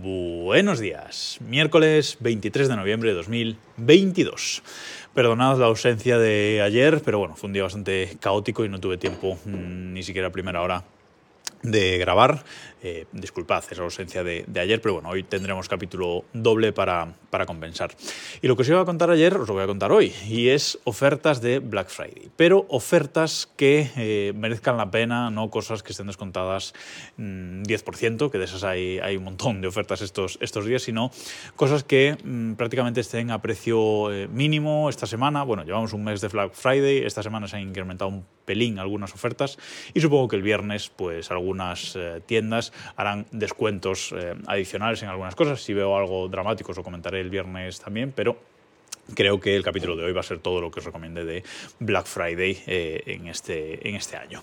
Buenos días, miércoles 23 de noviembre de 2022. Perdonad la ausencia de ayer, pero bueno, fue un día bastante caótico y no tuve tiempo mm, ni siquiera a primera hora de grabar. Eh, disculpad esa ausencia de, ayer, pero bueno, hoy tendremos capítulo doble para, para, compensar. Y lo que os iba a contar ayer os lo voy a contar hoy, y es ofertas de Black Friday, pero ofertas que eh, merezcan la pena, no cosas que estén descontadas 10%, mm, que de esas hay, hay un montón de ofertas estos, estos días, sino cosas que mm, prácticamente estén a precio eh, mínimo esta semana. Bueno, llevamos un mes de Black Friday, esta semana se han incrementado un pelín algunas ofertas y supongo que el viernes pues algunas tiendas harán descuentos eh, adicionales en algunas cosas. Si veo algo dramático os lo comentaré el viernes también, pero creo que el capítulo de hoy va a ser todo lo que os recomiende de Black Friday eh, en, este, en este año.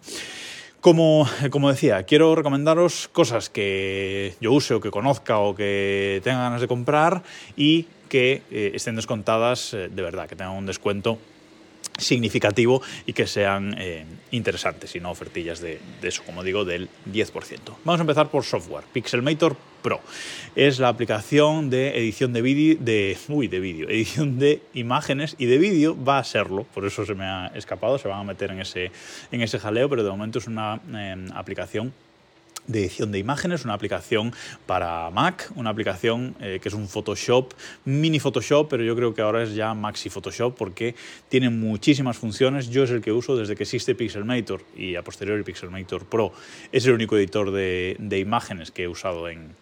Como, como, decía, quiero recomendaros cosas que yo use o que conozca o que tenga ganas de comprar y que eh, estén descontadas de verdad, que tengan un descuento significativo y que sean eh, interesantes y no ofertillas de, eso, como digo, del 10%. Vamos a empezar por software. Pixelmator Pro es la aplicación de edición de vídeo, de, uy, de vídeo, edición de imágenes y de vídeo va a serlo, por eso se me ha escapado, se van a meter en ese, en ese jaleo, pero de momento es una eh, aplicación de edición de imágenes, una aplicación para Mac, una aplicación eh, que es un Photoshop, mini Photoshop, pero yo creo que ahora es ya Maxi Photoshop porque tiene muchísimas funciones. Yo es el que uso desde que existe Pixelmator y a posteriori Pixelmator Pro. Es el único editor de imágenes que he usado en,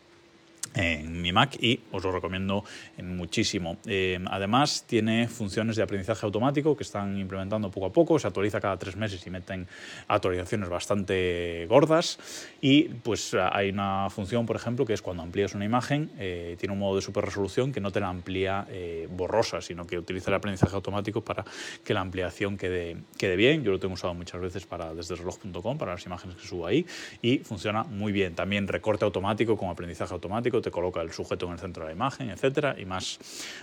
en mi Mac y os lo recomiendo muchísimo. Eh, además, tiene funciones de aprendizaje automático que están implementando poco a poco, se actualiza cada tres meses y meten actualizaciones bastante gordas. Y pues hay una función, por ejemplo, que es cuando amplías una imagen, eh, tiene un modo de super resolución que no te la amplía eh, borrosa, sino que utiliza el aprendizaje automático para que la ampliación quede, quede bien. Yo lo tengo usado muchas veces para desde reloj.com, para las imágenes que subo ahí, y funciona muy bien. También recorte automático con aprendizaje automático te coloca el sujeto en el centro de la imagen, etcétera, y más,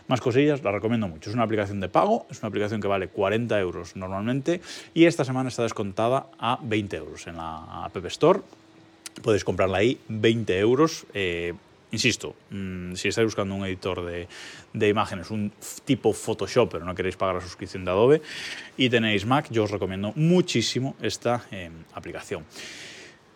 más cosillas. La recomiendo mucho. Es una aplicación de pago, es una aplicación que vale 40 euros normalmente y esta semana está descontada a 20 euros en la App Store. Podéis comprarla ahí 20 euros. Eh, insisto, mm, si estáis buscando un editor de, de, imágenes, un tipo Photoshop, pero no queréis pagar la suscripción de Adobe y tenéis Mac, yo os recomiendo muchísimo esta eh, aplicación.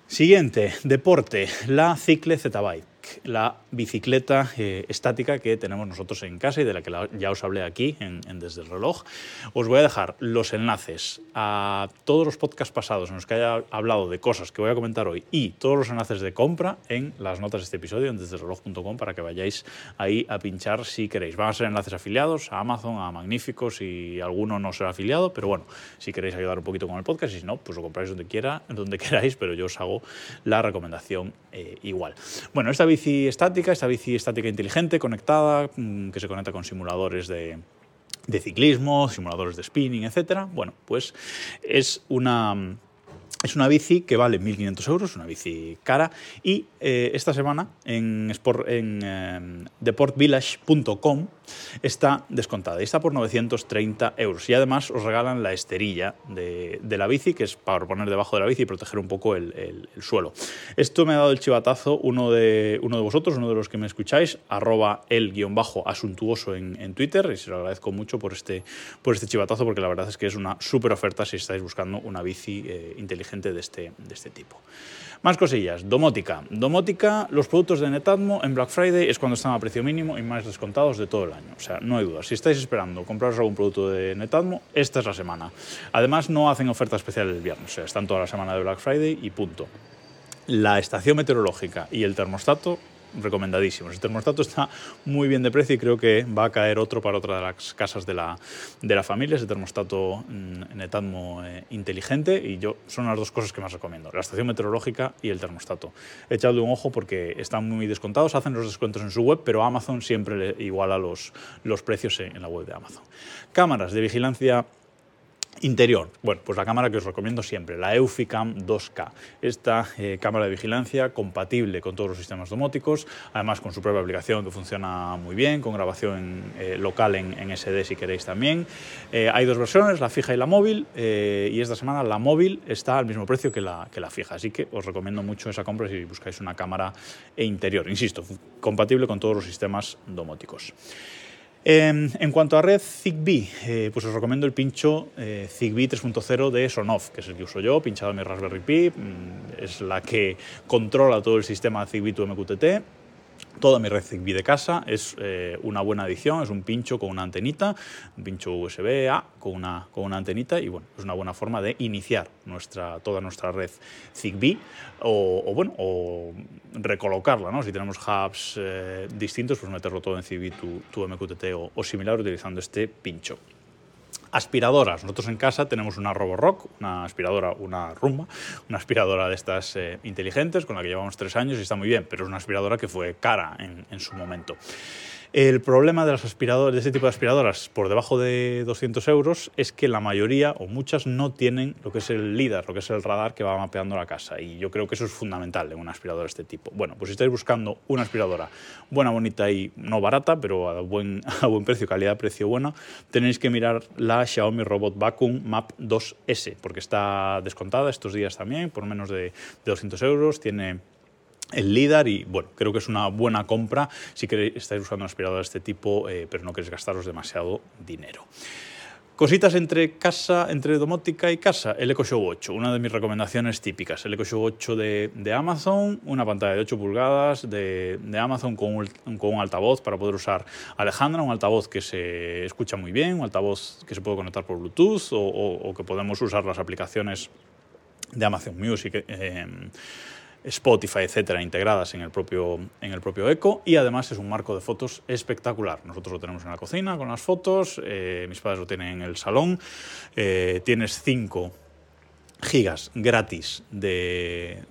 Siguiente, deporte, la Cicle Zetabyte la bicicleta eh, estática que tenemos nosotros en casa y de la que ya os hablé aquí en, Desde el Reloj. Os voy a dejar los enlaces a todos los podcasts pasados en los que haya hablado de cosas que voy a comentar hoy y todos los enlaces de compra en las notas de este episodio en desdereloj.com para que vayáis ahí a pinchar si queréis. Van a ser enlaces afiliados a Amazon, a Magnífico, si alguno no será afiliado, pero bueno, si queréis ayudar un poquito con el podcast y si no, pues lo compráis donde, quiera, donde queráis, pero yo os hago la recomendación eh, igual. Bueno, esta bici estática, esta bici estática inteligente, conectada, mm, que se conecta con simuladores de, de ciclismo, simuladores de spinning, etc. Bueno, pues es una es una bici que vale 1.500 euros, una bici cara, y eh, esta semana en, en eh, deportvillage.com está descontada y está por 930 euros. Y además os regalan la esterilla de, la bici, que es para poner debajo de la bici y proteger un poco el, suelo. Esto me ha dado el chivatazo uno de, uno de vosotros, uno de los que me escucháis, arroba el-asuntuoso en, en, Twitter, y se lo agradezco mucho por este, por este chivatazo, porque la verdad es que es una súper oferta si estáis buscando una bici eh, inteligente de este, de este tipo. Más cosillas, domótica. Domótica, los productos de Netatmo en Black Friday es cuando están a precio mínimo y más descontados de todo el año. O sea, no hay duda. Si estáis esperando compraros algún producto de Netatmo, esta es la semana. Además, no hacen oferta especial el viernes. O sea, están toda la semana de Black Friday y punto. La estación meteorológica y el termostato recomendadísimos. El termostato está muy bien de precio y creo que va a caer otro para otra de las casas de la, de la familia, ese termostato mm, Netatmo eh, inteligente y yo son las dos cosas que más recomiendo, la estación meteorológica y el termostato. Echadle un ojo porque están muy descontados, hacen los descuentos en su web, pero Amazon siempre iguala los, los precios en la web de Amazon. Cámaras de vigilancia Interior, bueno, pues la cámara que os recomiendo siempre, la Euficam 2K. Esta eh, cámara de vigilancia compatible con todos los sistemas domóticos, además con su propia aplicación que funciona muy bien, con grabación eh, local en, SD si queréis también. Eh, hay dos versiones, la fija y la móvil, y esta semana la móvil está al mismo precio que la, que la fija, así que os recomiendo mucho esa compra si buscáis una cámara e interior, insisto, compatible con todos los sistemas domóticos. Em, en cuanto a red Zigbee, eh, pues os recomiendo el pincho eh, Zigbee 3.0 de Sonoff, que es el que uso yo, pinchado en mi Raspberry Pi, mm, es la que controla todo el sistema Zigbee to MQTT Toda mi red Zigbee de casa es eh, una buena adición, es un pincho con una antenita, un pincho USB-A con una, con una antenita y bueno, es una buena forma de iniciar nuestra, toda nuestra red Zigbee o, bueno, o recolocarla, ¿no? Si tenemos hubs eh, distintos, pues meterlo todo en Zigbee, tu, MQTT o similar utilizando este pincho. Aspiradoras. Nosotros en casa tenemos una Roborock, una aspiradora, una Rumba, una aspiradora de estas eh, inteligentes con la que llevamos tres años y está muy bien, pero es una aspiradora que fue cara en, en su momento. El problema de las aspiradoras, de este tipo de aspiradoras por debajo de 200 euros es que la mayoría o muchas no tienen lo que es el LIDAR, lo que es el radar que va mapeando la casa. Y yo creo que eso es fundamental en una aspiradora de este tipo. Bueno, pues si estáis buscando una aspiradora buena, bonita y no barata, pero a buen, precio, calidad-precio buena, tenéis que mirar la Xiaomi Robot Vacuum Map 2S, porque está descontada estos días también por menos de, de 200 euros. Tiene el LIDAR y bueno, creo que es una buena compra si queréis, estáis usando un aspirador de este tipo, eh, pero no queréis gastaros demasiado dinero. Cositas entre casa, entre domótica y casa, el Echo Show 8, una de mis recomendaciones típicas. El Echo Show 8 de, Amazon, una pantalla de 8 pulgadas de, Amazon con un, con un, altavoz para poder usar Alejandra, un altavoz que se escucha muy bien, un altavoz que se puede conectar por Bluetooth o, que podemos usar las aplicaciones de Amazon Music. Eh, Spotify, etcétera, integradas en el propio, en el propio Eco y además es un marco de fotos espectacular. Nosotros lo tenemos en la cocina con las fotos, eh, mis padres lo tienen en el salón, eh, tienes cinco gigas gratis de,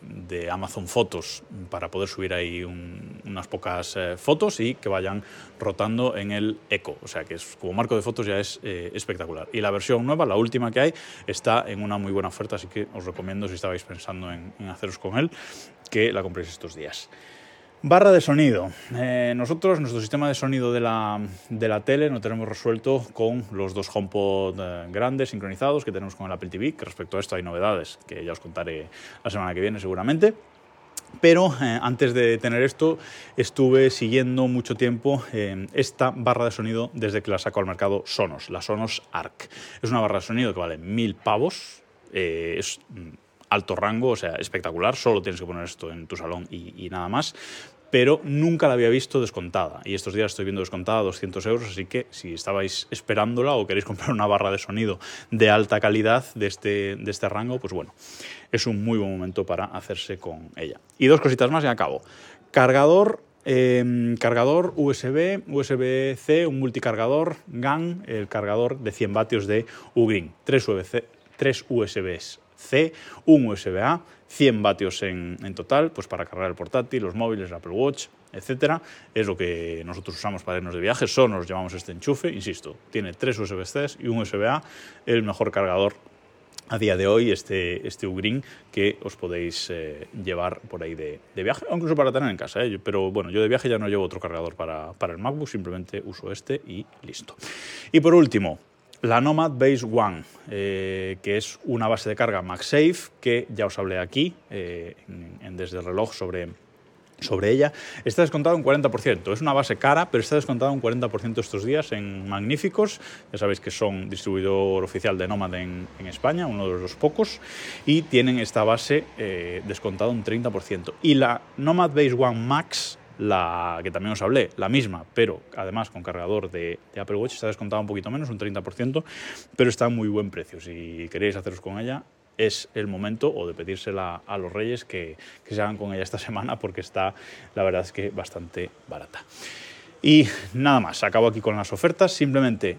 Amazon Fotos para poder subir ahí unas pocas eh, fotos y que vayan rotando en el eco. O sea que es, como marco de fotos ya es eh, espectacular. Y la versión nueva, la última que hay, está en una muy buena oferta, así que os recomiendo si estabais pensando en, en haceros con él, que la compréis estos días. Barra de sonido. Eh, nosotros, nuestro sistema de sonido de la, de la, tele lo tenemos resuelto con los dos HomePod eh, grandes sincronizados que tenemos con el Apple TV, respecto a esto hay novedades que ya os contaré la semana que viene seguramente. Pero eh, antes de tener esto, estuve siguiendo mucho tiempo esta barra de sonido desde que la sacó al mercado Sonos, la Sonos Arc. Es una barra de sonido que vale mil pavos, es alto rango, o sea, espectacular, solo tienes que poner esto en tu salón y, nada más pero nunca la había visto descontada. Y estos días estoy viendo descontada 200 euros, así que si estabais esperándola o queréis comprar una barra de sonido de alta calidad de este, de este rango, pues bueno, es un muy buen momento para hacerse con ella. Y dos cositas más y acabo. Cargador em, cargador USB, USB-C, un multicargador GAN, el cargador de 100 vatios de Ugreen. Tres USBs C, un USB-A, 100 vatios en, total, pues para cargar el portátil, los móviles, Apple Watch, etcétera. Es lo que nosotros usamos para irnos de viaje, solo nos llevamos este enchufe, insisto, tiene tres USB-C y un USB-A, el mejor cargador a día de hoy este, este Ugreen que os podéis eh, llevar por ahí de, viaje, o incluso para tener en casa. ¿eh? Pero bueno, yo de viaje ya no llevo otro cargador para, para el MacBook, simplemente uso este y listo. Y por último, la Nomad Base One, eh, que es una base de carga MagSafe, que ya os hablé aquí, eh, desde el reloj sobre, sobre ella, está descontada un 40%. Es una base cara, pero está descontada un 40% estos días en Magníficos. Ya sabéis que son distribuidor oficial de Nomad en, España, uno de los pocos, y tienen esta base eh, descontada un 30%. Y la Nomad Base One Max la que también os hablé, la misma, pero además con cargador de, Apple Watch, está descontada un poquito menos, un 30%, pero está a muy buen precio. Si queréis haceros con ella, es el momento o de pedírsela a los reyes que, que se hagan con ella esta semana porque está, la verdad es que bastante barata. Y nada más, acabo aquí con las ofertas. Simplemente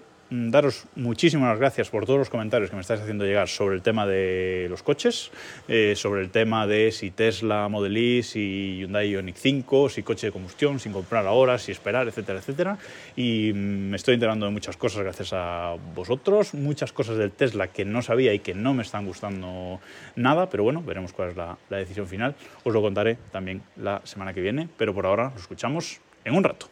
daros muchísimas gracias por todos los comentarios que me estáis haciendo llegar sobre el tema de los coches, eh, sobre el tema de si Tesla Model Y, si Hyundai Ioniq 5, si coche de combustión, sin comprar ahora, si esperar, etcétera, etcétera. Y mm, me estoy enterando de muchas cosas gracias a vosotros, muchas cosas del Tesla que no sabía y que no me están gustando nada, pero bueno, veremos cuál es la, la decisión final. Os lo contaré también la semana que viene, pero por ahora nos escuchamos en un rato.